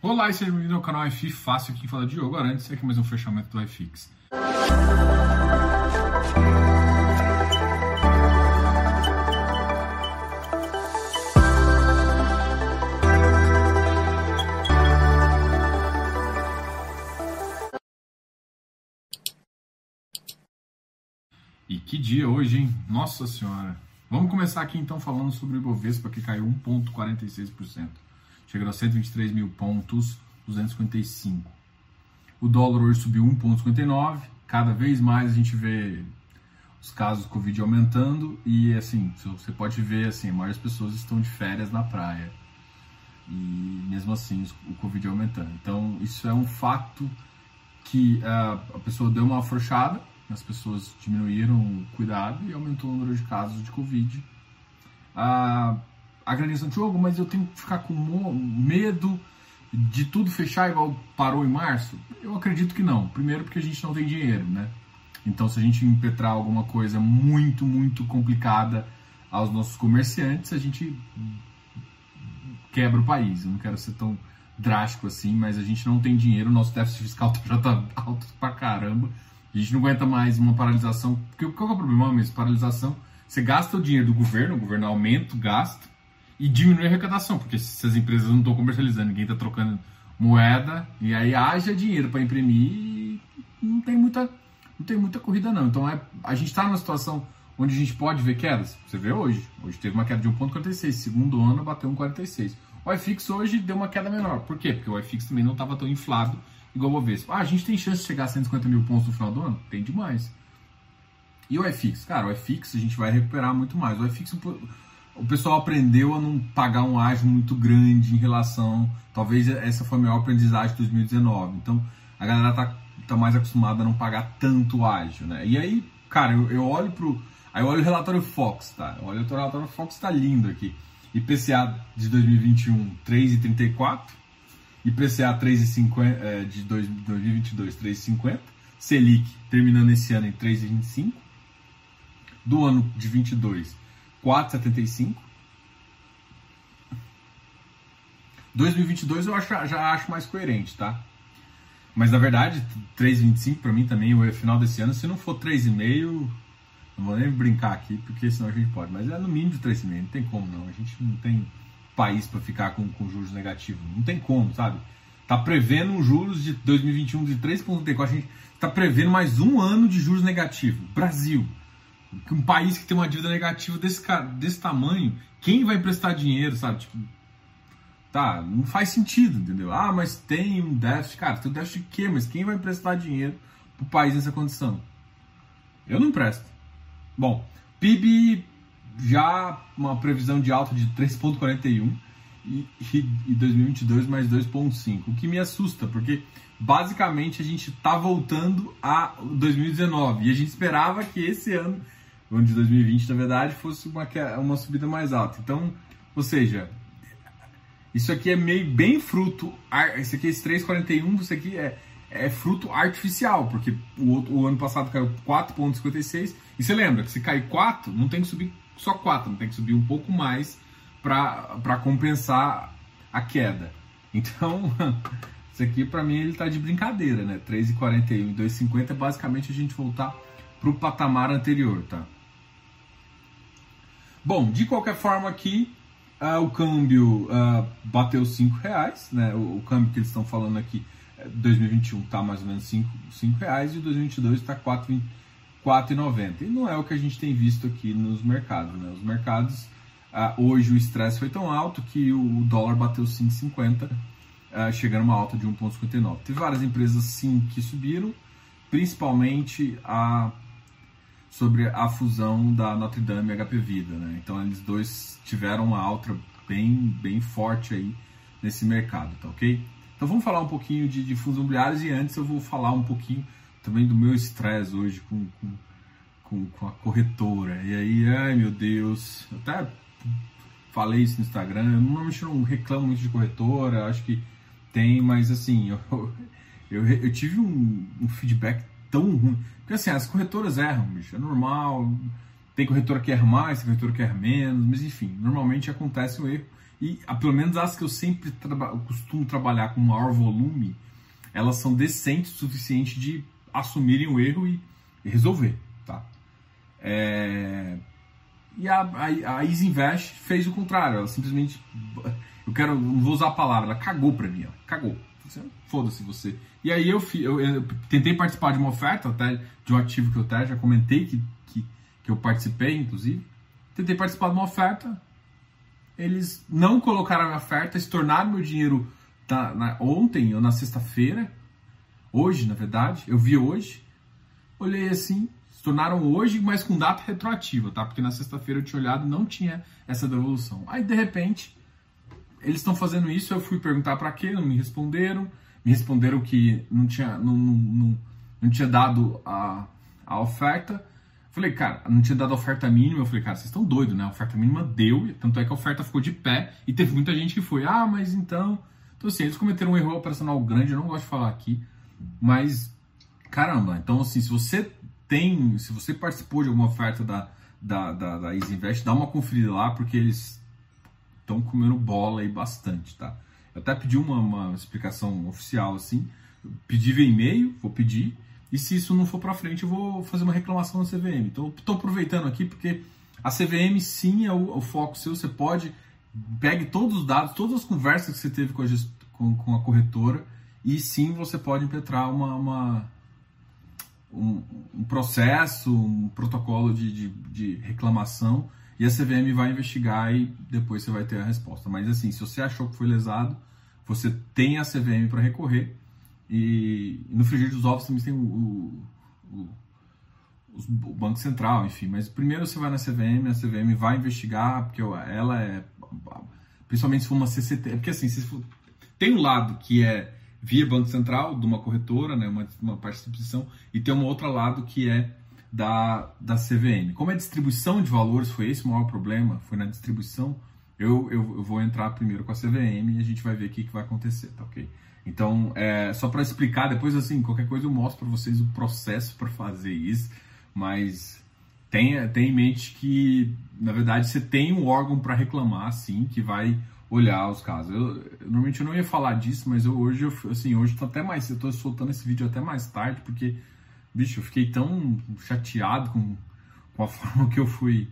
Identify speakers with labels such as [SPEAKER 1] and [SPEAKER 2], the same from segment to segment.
[SPEAKER 1] Olá e seja bem-vindo ao canal iFi Fácil, aqui fala Diogo Arantes, aqui mais um fechamento do iFix. E que dia hoje, hein? Nossa Senhora! Vamos começar aqui então falando sobre o Ibovespa que caiu 1,46%. Chegou a 123 mil pontos, 255. O dólar hoje subiu 1,59. Cada vez mais a gente vê os casos do Covid aumentando e assim, você pode ver assim, das pessoas estão de férias na praia. E mesmo assim o Covid aumentando. Então isso é um fato que uh, a pessoa deu uma afrouxada, as pessoas diminuíram o cuidado e aumentou o número de casos de Covid. Uh, a granização, Diogo, mas eu tenho que ficar com medo de tudo fechar igual parou em março? Eu acredito que não. Primeiro porque a gente não tem dinheiro, né? Então se a gente impetrar alguma coisa muito, muito complicada aos nossos comerciantes, a gente quebra o país. Eu não quero ser tão drástico assim, mas a gente não tem dinheiro, o nosso déficit fiscal já tá alto pra caramba. A gente não aguenta mais uma paralisação. Porque qual é o problema mesmo? Paralisação, você gasta o dinheiro do governo, o governo aumenta o gasto, e diminuir a arrecadação, porque se as empresas não estão comercializando, ninguém está trocando moeda, e aí haja dinheiro para imprimir não tem muita, não tem muita corrida não. Então é, a gente está numa situação onde a gente pode ver quedas. Você vê hoje, hoje teve uma queda de 1,46, segundo ano bateu 1,46. O iFix hoje deu uma queda menor. Por quê? Porque o iFix também não estava tão inflado igual o Bovespa. Ah, a gente tem chance de chegar a 150 mil pontos no final do ano? Tem demais. E o iFix? Cara, o iFix a gente vai recuperar muito mais. O iFix o pessoal aprendeu a não pagar um ágio muito grande em relação. Talvez essa foi a maior aprendizagem de 2019. Então a galera tá, tá mais acostumada a não pagar tanto ágio, né? E aí, cara, eu, eu olho pro. Aí eu olho o relatório Fox, tá? Eu olho o relatório Fox, tá lindo aqui. IPCA de 2021, 3,34. IPCA 3,50, é, de 2022, 3,50. Selic terminando esse ano em 3,25. Do ano de 22, 4,75. 2022 eu acho, já acho mais coerente, tá? Mas na verdade, 3,25 para mim também, o final desse ano, se não for 3,5, não vou nem brincar aqui, porque senão a gente pode. Mas é no mínimo de 3,5, não tem como não. A gente não tem país para ficar com, com juros negativos. Não tem como, sabe? Tá prevendo um juros de 2021 de 3,34. A gente tá prevendo mais um ano de juros negativos. Brasil um país que tem uma dívida negativa desse, desse tamanho, quem vai emprestar dinheiro, sabe? Tipo, tá, não faz sentido, entendeu? Ah, mas tem um déficit, cara, tem um déficit de quê? Mas quem vai emprestar dinheiro pro país nessa condição? Eu não empresto. Bom, PIB já uma previsão de alta de 3,41 e, e 2022 mais 2,5, o que me assusta, porque basicamente a gente tá voltando a 2019 e a gente esperava que esse ano o ano de 2020, na verdade, fosse uma, uma subida mais alta. Então, ou seja, isso aqui é meio bem fruto. Esse aqui, esse 341, isso aqui é, é fruto artificial, porque o, o ano passado caiu 4,56. E você lembra que se cair 4, não tem que subir só 4, não tem que subir um pouco mais para compensar a queda. Então, isso aqui para mim ele tá de brincadeira, né? 3,41 e 2,50 é basicamente a gente voltar para o patamar anterior, tá? Bom, de qualquer forma aqui, uh, o câmbio uh, bateu 5 reais, né? O, o, câmbio que eles estão falando aqui, 2021 está mais ou menos 5, 5 reais e 2022 está 4,90. E não é o que a gente tem visto aqui nos mercados, né? Os mercados, uh, hoje o estresse foi tão alto que o dólar bateu 5,50, chegando a uma alta de 1,59. Teve várias empresas sim que subiram, principalmente a sobre a fusão da Notre Dame e HP Vida, né? Então eles dois tiveram uma alta bem, bem forte aí nesse mercado, tá ok? Então vamos falar um pouquinho de, de fundos imobiliários e antes eu vou falar um pouquinho também do meu estresse hoje com, com, com, com, a corretora. E aí, ai meu Deus, eu até falei isso no Instagram, eu normalmente não reclamo muito de corretora, acho que tem, mas assim, eu, eu, eu tive um, um feedback tão ruim. Porque assim, as corretoras erram, bicho, é normal. Tem corretora que erra mais, tem corretora que erra menos, mas enfim, normalmente acontece o erro. e pelo menos as que eu sempre costumo trabalhar com maior volume, elas são decentes o suficiente de assumirem o erro e, e resolver, tá? É... E a, a, a Easy Invest fez o contrário, ela simplesmente, eu quero, não vou usar a palavra, ela cagou pra mim, ó, cagou. Foda-se você. E aí eu, eu, eu, tentei participar de uma oferta, até de um ativo que eu até já comentei que, que, que eu participei, inclusive. Tentei participar de uma oferta, eles não colocaram a minha oferta, se tornaram meu dinheiro tá, na, ontem ou na sexta-feira, hoje na verdade, eu vi hoje, olhei assim, se tornaram hoje, mas com data retroativa, tá? Porque na sexta-feira eu tinha olhado e não tinha essa devolução. Aí de repente, eles estão fazendo isso, eu fui perguntar para quê, não me responderam, me responderam que não tinha, não, não, não, não tinha dado a, a oferta. Falei, cara, não tinha dado a oferta mínima. Eu falei, cara, vocês estão doidos, né? A oferta mínima deu, tanto é que a oferta ficou de pé e teve muita gente que foi, ah, mas então. Então, assim, eles cometeram um erro operacional grande, eu não gosto de falar aqui, mas caramba, então, assim, se você tem, se você participou de alguma oferta da, da, da, da Easy Invest, dá uma conferida lá, porque eles estão comendo bola aí bastante, tá? Eu até pedi uma, uma explicação oficial, assim, pedi via e-mail, vou pedir, e se isso não for para frente, eu vou fazer uma reclamação na CVM. Então, estou aproveitando aqui porque a CVM sim é o, o, foco seu. Você pode pegue todos os dados, todas as conversas que você teve com a, gest... com, com a corretora e sim você pode impetrar uma, uma um, um, processo, um protocolo de, de, de, reclamação e a CVM vai investigar e depois você vai ter a resposta. Mas assim, se você achou que foi lesado, você tem a CVM para recorrer e, no frigir dos ovos também tem o, o, o, o, Banco Central, enfim. Mas primeiro você vai na CVM, a CVM vai investigar, porque ela é. Principalmente se for uma CCT. Porque assim, for, tem um lado que é via Banco Central, de uma corretora, né, uma, uma distribuição, e tem um outro lado que é da, da CVM. Como a distribuição de valores foi esse o maior problema, foi na distribuição, eu, eu, eu vou entrar primeiro com a CVM e a gente vai ver o que, que vai acontecer, tá ok? Então, é, só para explicar, depois assim, qualquer coisa eu mostro para vocês o processo para fazer isso, mas tenha, tenha em mente que, na verdade, você tem um órgão para reclamar, sim, que vai olhar os casos. Eu, normalmente eu não ia falar disso, mas eu, hoje, eu, assim, hoje tô até mais, eu tô soltando esse vídeo até mais tarde, porque, bicho, eu fiquei tão chateado com, com a forma que eu fui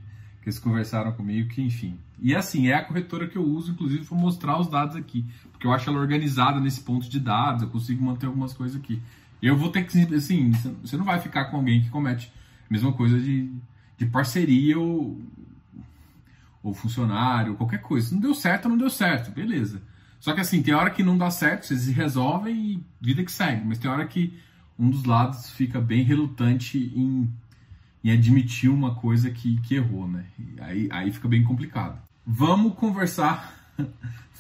[SPEAKER 1] que eles conversaram comigo, que enfim. E assim, é a corretora que eu uso, inclusive, para mostrar os dados aqui, porque eu acho ela organizada nesse ponto de dados, eu consigo manter algumas coisas aqui. Eu vou ter que, assim, você não vai ficar com alguém que comete a mesma coisa de, de parceria ou, ou funcionário, qualquer coisa. Não deu certo, não deu certo, beleza. Só que assim, tem hora que não dá certo, vocês resolvem e vida que segue, mas tem hora que um dos lados fica bem relutante em em admitir uma coisa que, que errou, né? Aí, aí fica bem complicado. Vamos conversar,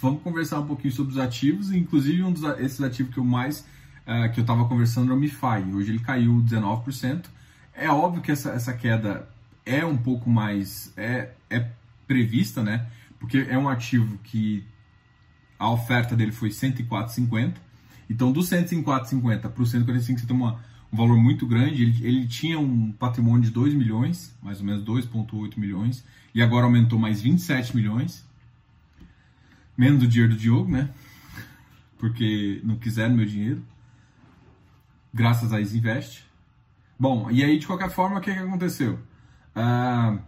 [SPEAKER 1] vamos conversar um pouquinho sobre os ativos, inclusive um desses ativos que eu mais uh, que eu estava conversando era o MiFi. Hoje ele caiu 19%. É óbvio que essa, essa queda é um pouco mais é, é prevista, né? Porque é um ativo que a oferta dele foi 104,50. Então, do 104,50 para o 145, você tem uma um valor muito grande. Ele, ele tinha um patrimônio de 2 milhões, mais ou menos 2,8 milhões, e agora aumentou mais 27 milhões. Menos do dinheiro do Diogo, né? Porque não quiseram meu dinheiro. Graças a Isinvest. Bom, e aí de qualquer forma, o que, que aconteceu? Ah,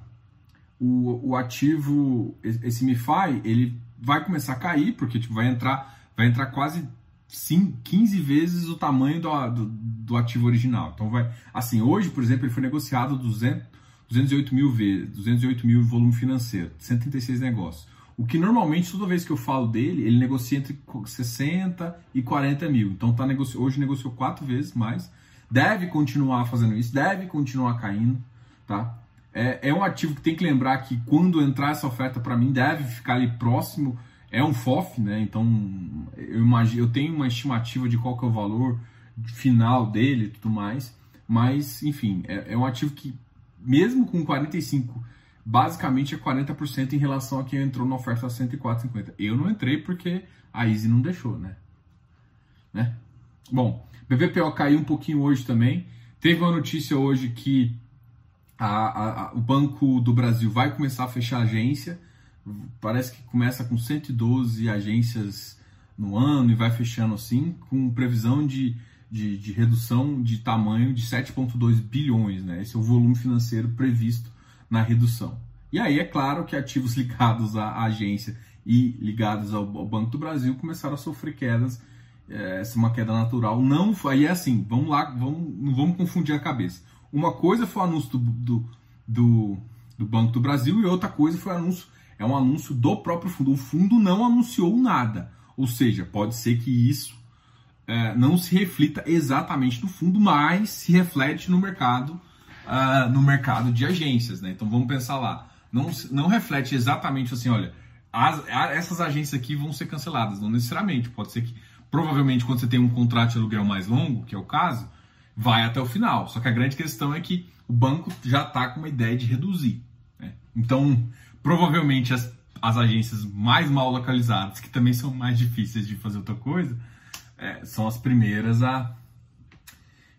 [SPEAKER 1] o, o ativo, esse MiFi, ele vai começar a cair, porque tipo, vai entrar, vai entrar quase sim, 15 vezes o tamanho do, do, do, ativo original. Então vai, assim, hoje, por exemplo, ele foi negociado 200, 208 mil vezes, 208 mil volume financeiro, 136 negócios. O que normalmente, toda vez que eu falo dele, ele negocia entre 60 e 40 mil. Então tá negoci... hoje negociou quatro vezes mais. Deve continuar fazendo isso, deve continuar caindo, tá? É, é um ativo que tem que lembrar que quando entrar essa oferta para mim, deve ficar ali próximo é um FOF, né? Então eu imagino, eu tenho uma estimativa de qual que é o valor final dele e tudo mais, mas enfim, é, é um ativo que mesmo com 45, basicamente é 40% em relação a quem entrou na oferta a 104,50. Eu não entrei porque a Easy não deixou, né? né? Bom, BVPO caiu um pouquinho hoje também. Teve uma notícia hoje que a, a, a, o Banco do Brasil vai começar a fechar agência parece que começa com 112 agências no ano e vai fechando assim, com previsão de, de, de redução de tamanho de 7,2 bilhões, né? Esse é o volume financeiro previsto na redução. E aí é claro que ativos ligados à agência e ligados ao, Banco do Brasil começaram a sofrer quedas, é, uma queda natural. Não, aí é assim, vamos lá, vamos, não vamos confundir a cabeça. Uma coisa foi o anúncio do, do, do, do Banco do Brasil e outra coisa foi o anúncio, é um anúncio do próprio fundo. O fundo não anunciou nada, ou seja, pode ser que isso é, não se reflita exatamente no fundo, mas se reflete no mercado, uh, no mercado de agências, né? Então vamos pensar lá, não, não reflete exatamente assim, olha, as, essas agências aqui vão ser canceladas, não necessariamente, pode ser que provavelmente quando você tem um contrato de aluguel mais longo, que é o caso, vai até o final. Só que a grande questão é que o banco já está com uma ideia de reduzir. Né? Então, provavelmente as, as agências mais mal localizadas, que também são mais difíceis de fazer outra coisa, é, são as primeiras a.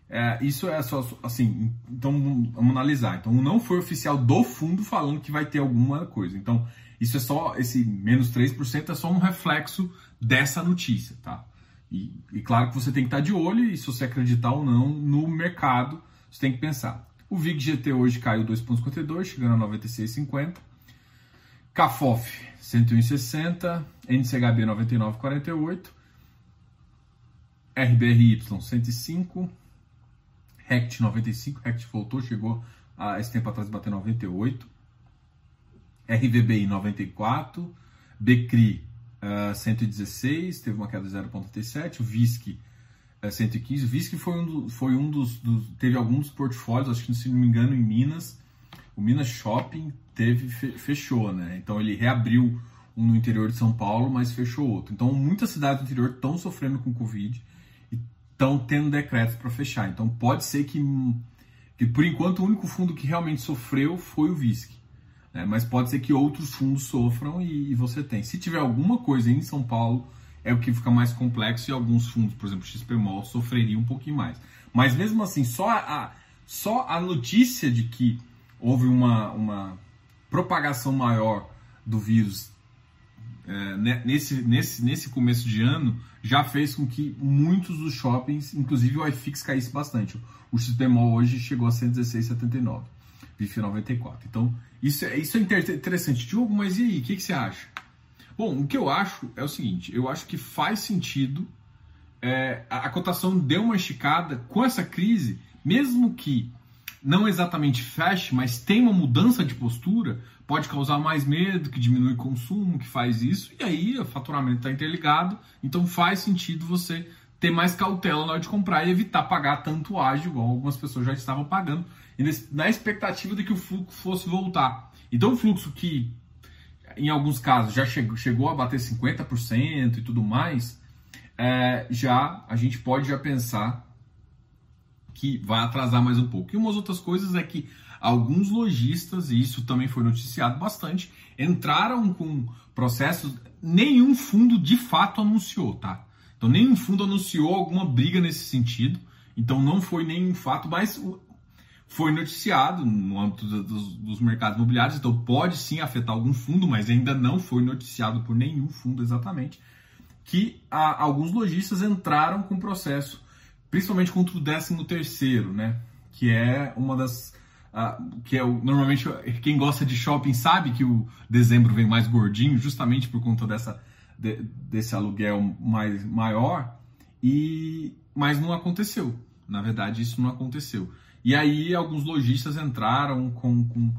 [SPEAKER 1] É, isso é só assim. Então vamos analisar. Então não foi oficial do fundo falando que vai ter alguma coisa. Então isso é só esse menos 3% é só um reflexo dessa notícia, tá? E, e, claro que você tem que estar de olho e se você acreditar ou não no mercado, você tem que pensar. O VIG GT hoje caiu 2,52, chegando a 96,50. CAFOF 101,60, NCHB 99,48, RBRY 105, RECT 95, RECT voltou, chegou a esse tempo atrás bater 98, RVBI 94, BCRI uh, 116, teve uma queda de 0,37, o VISC uh, 115, o VISC foi um, do, foi um dos, dos, teve alguns portfólios, acho que se não me engano em Minas, o Minas Shopping teve, fechou, né? Então ele reabriu um no interior de São Paulo, mas fechou outro. Então muitas cidades do interior estão sofrendo com Covid e estão tendo decretos para fechar. Então pode ser que, que por enquanto o único fundo que realmente sofreu foi o VISC. Né? Mas pode ser que outros fundos sofram e, e você tem. Se tiver alguma coisa em São Paulo, é o que fica mais complexo e alguns fundos, por exemplo, XPMOL, sofreriam um pouquinho mais. Mas mesmo assim, só a, só a notícia de que houve uma, uma propagação maior do vírus é, nesse, nesse, nesse começo de ano já fez com que muitos dos shoppings, inclusive o iFix, caísse bastante. O XPMOL hoje chegou a 116,79, BIF 94. Então, isso é, isso é interessante. Diogo, mas e aí, o que, que, você acha? Bom, o que eu acho é o seguinte, eu acho que faz sentido é, a, a cotação deu uma esticada com essa crise, mesmo que não exatamente feche, mas tem uma mudança de postura, pode causar mais medo, que diminui o consumo, que faz isso, e aí o faturamento está interligado, então faz sentido você ter mais cautela na hora de comprar e evitar pagar tanto ágio, igual algumas pessoas já estavam pagando, na expectativa de que o fluxo fosse voltar. Então o fluxo que, em alguns casos, já chegou, chegou a bater 50% e tudo mais, é, já a gente pode já pensar que vai atrasar mais um pouco. E umas outras coisas é que alguns lojistas, e isso também foi noticiado bastante, entraram com processos. Nenhum fundo de fato anunciou, tá? Então, nenhum fundo anunciou alguma briga nesse sentido. Então, não foi nenhum fato, mas foi noticiado no âmbito dos, dos, mercados imobiliários. Então, pode sim afetar algum fundo, mas ainda não foi noticiado por nenhum fundo exatamente. Que a, alguns lojistas entraram com processo principalmente contra o 13 terceiro, né? Que é uma das uh, que é o, normalmente quem gosta de shopping sabe que o dezembro vem mais gordinho, justamente por conta dessa de, desse aluguel mais maior e mas não aconteceu. Na verdade, isso não aconteceu. E aí alguns lojistas entraram com, com,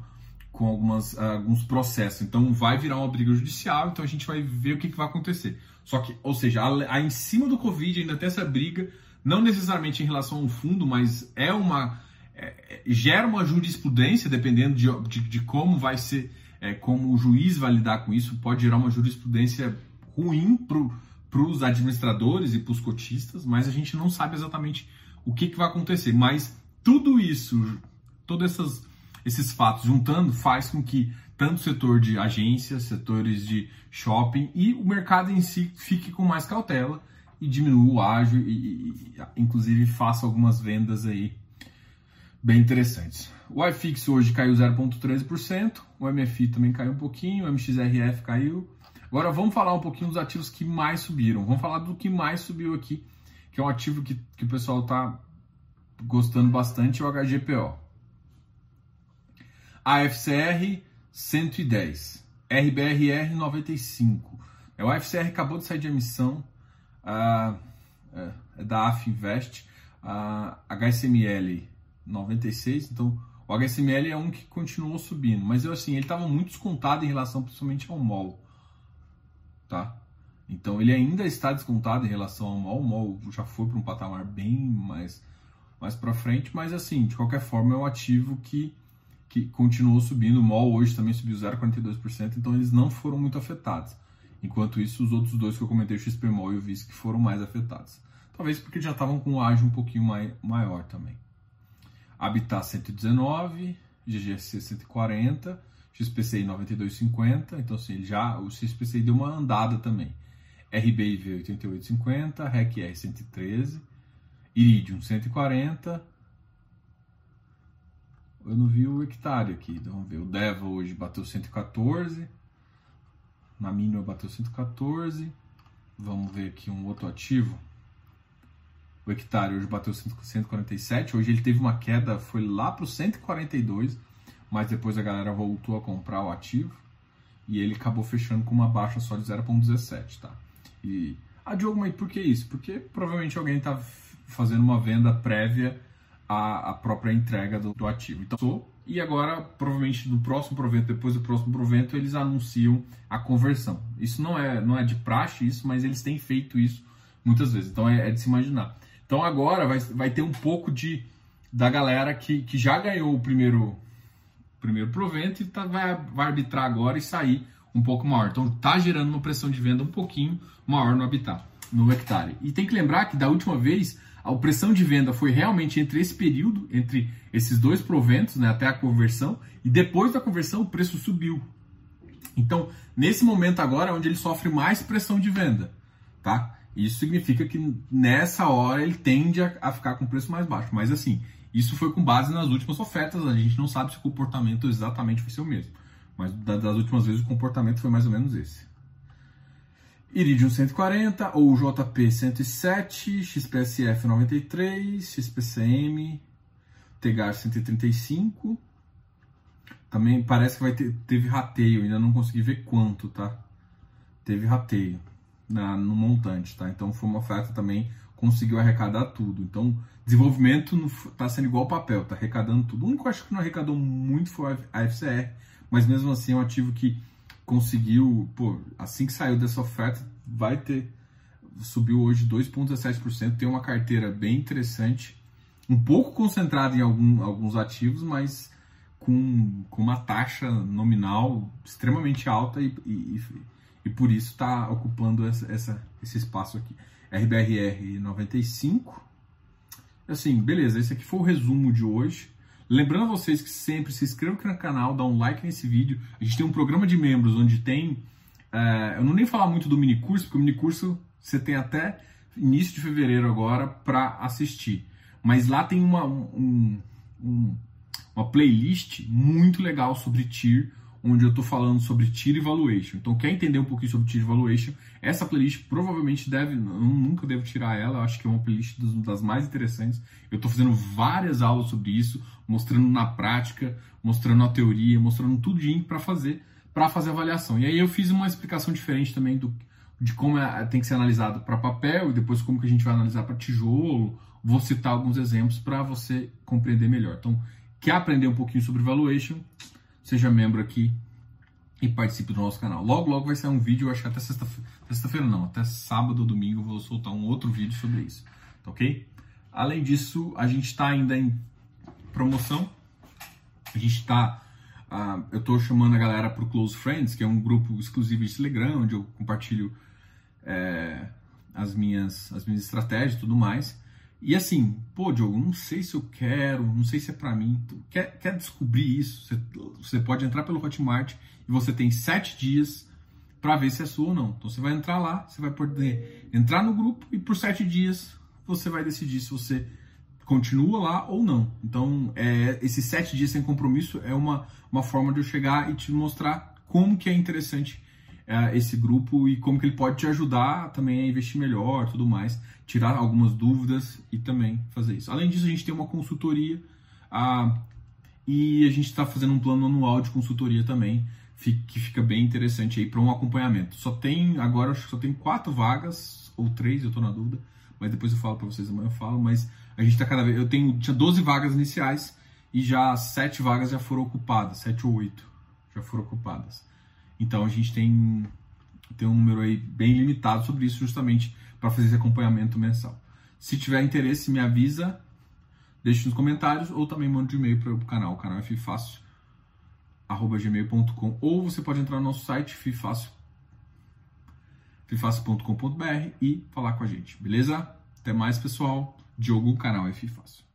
[SPEAKER 1] com algumas, alguns processos. Então vai virar uma briga judicial, então a gente vai ver o que, que vai acontecer. Só que, ou seja, a, em cima do Covid ainda tem essa briga não necessariamente em relação ao fundo, mas é uma é, é, gera uma jurisprudência dependendo de, de, de como vai ser, é, como o juiz vai lidar com isso, pode gerar uma jurisprudência ruim para os administradores e para os cotistas, mas a gente não sabe exatamente o que, que vai acontecer. Mas tudo isso, todos essas, esses fatos juntando, faz com que tanto o setor de agências, setores de shopping e o mercado em si fique com mais cautela e diminua o ágio e, e, inclusive faça algumas vendas aí bem interessantes. O iFix hoje caiu 0,13%, o MFI também caiu um pouquinho, o MXRF caiu. Agora vamos falar um pouquinho dos ativos que mais subiram. Vamos falar do que mais subiu aqui, que é um ativo que, que o pessoal está gostando bastante, é o HGPO. AFCR 110, RBRR 95. É, o AFCR acabou de sair de emissão, uh, é da AF Invest, a HSML 96, então o HSML é um que continuou subindo, mas eu assim, ele estava muito descontado em relação principalmente ao MOL, tá? Então ele ainda está descontado em relação ao MOL, o MOL já foi para um patamar bem mais mais para frente, mas assim, de qualquer forma é um ativo que que continuou subindo, o MOL hoje também subiu 0,42%, então eles não foram muito afetados. Enquanto isso, os outros dois que eu comentei, o XPMOL e o VISC, foram mais afetados. Talvez porque já estavam com um ágio um pouquinho mai, maior também. Habitat 119, GGSC 140, XPCI 9250, então assim, já o XPCI deu uma andada também. RBIV 8850, REC-R 113, Iridium 140. Eu não vi o hectare aqui, então vamos ver. O Deva hoje bateu 114, na mínima bateu 114. Vamos ver aqui um outro ativo. O hectare hoje bateu 147. Hoje ele teve uma queda, foi lá para o 142, mas depois a galera voltou a comprar o ativo e ele acabou fechando com uma baixa só de 0,17, tá? E ah, Diogo, mas por que isso? Porque provavelmente alguém está fazendo uma venda prévia à, à própria entrega do, do ativo. Então, e agora, provavelmente no próximo provento, depois do próximo provento, eles anunciam a conversão. Isso não é, não é de praxe, isso, mas eles têm feito isso muitas vezes. Então é, é de se imaginar. Então agora vai, vai ter um pouco de da galera que, que já ganhou o primeiro primeiro provento e tá, vai, vai arbitrar agora e sair um pouco maior. Então tá gerando uma pressão de venda um pouquinho maior no habitat, no hectare. E tem que lembrar que da última vez a pressão de venda foi realmente entre esse período, entre esses dois proventos, né, até a conversão, e depois da conversão o preço subiu. Então, nesse momento agora é onde ele sofre mais pressão de venda, tá? Isso significa que nessa hora ele tende a, a ficar com preço mais baixo. Mas assim, isso foi com base nas últimas ofertas, a gente não sabe se o comportamento exatamente ser o mesmo. Mas das últimas vezes o comportamento foi mais ou menos esse. Iridium 140, ou JP 107, XPSF 93, XPCM, Tegar 135. Também parece que vai ter, teve rateio, ainda não consegui ver quanto, tá? Teve rateio na, no montante, tá? Então foi uma oferta também, conseguiu arrecadar tudo. Então, desenvolvimento está sendo igual papel, tá arrecadando tudo. O único que acho que não arrecadou muito foi a FCR, mas mesmo assim é um ativo que conseguiu, pô, assim que saiu dessa oferta, vai ter subiu hoje 2,17%, tem uma carteira bem interessante, um pouco concentrada em algum, alguns ativos, mas com, com uma taxa nominal extremamente alta e, e, e por isso está ocupando essa, essa, esse espaço aqui. RBRR 95. Assim, beleza, esse aqui foi o resumo de hoje. Lembrando a vocês que sempre se inscrevam aqui no canal, dá um like nesse vídeo. A gente tem um programa de membros onde tem. É, eu não nem falar muito do mini curso, porque o mini curso você tem até início de fevereiro agora para assistir. Mas lá tem uma, um, um, uma playlist muito legal sobre TIR, onde eu estou falando sobre Tier Evaluation. Então, quer entender um pouquinho sobre Tier Evaluation? Essa playlist provavelmente deve, eu nunca devo tirar ela, eu acho que é uma playlist das mais interessantes. Eu estou fazendo várias aulas sobre isso, mostrando na prática, mostrando a teoria, mostrando tudo para fazer para fazer avaliação. E aí eu fiz uma explicação diferente também do, de como é, tem que ser analisado para papel e depois como que a gente vai analisar para tijolo. Vou citar alguns exemplos para você compreender melhor. Então, quer aprender um pouquinho sobre valuation? Seja membro aqui e participe do nosso canal. Logo, logo vai sair um vídeo, acho que até sexta-feira, sexta não, até sábado ou domingo eu vou soltar um outro vídeo sobre isso, tá ok? Além disso, a gente está ainda em promoção, a gente está, uh, eu estou chamando a galera para o Close Friends, que é um grupo exclusivo de Telegram, onde eu compartilho é, as, minhas, as minhas estratégias e tudo mais, e assim, pô, Diogo, não sei se eu quero, não sei se é para mim. Quer, quer descobrir isso? Você, você, pode entrar pelo Hotmart e você tem sete dias para ver se é sua ou não. Então você vai entrar lá, você vai poder entrar no grupo e por sete dias você vai decidir se você continua lá ou não. Então, é, esses sete dias sem compromisso é uma, uma forma de eu chegar e te mostrar como que é interessante é, esse grupo e como que ele pode te ajudar também a investir melhor, tudo mais, tirar algumas dúvidas e também fazer isso. Além disso, a gente tem uma consultoria a, e a gente está fazendo um plano anual de consultoria também que fica bem interessante aí para um acompanhamento. Só tem agora só tem quatro vagas ou três, eu estou na dúvida, mas depois eu falo para vocês amanhã eu falo, mas a gente está cada vez eu tenho tinha 12 vagas iniciais e já sete vagas já foram ocupadas, sete ou oito já foram ocupadas. Então a gente tem, tem um número aí bem limitado sobre isso, justamente para fazer esse acompanhamento mensal. Se tiver interesse, me avisa, deixe nos comentários ou também mande um e-mail para o canal, o canal é arroba gmail.com ou você pode entrar no nosso site fifácil, fifácil.com.br e falar com a gente, beleza? Até mais, pessoal. Diogo, canal é Fifácil.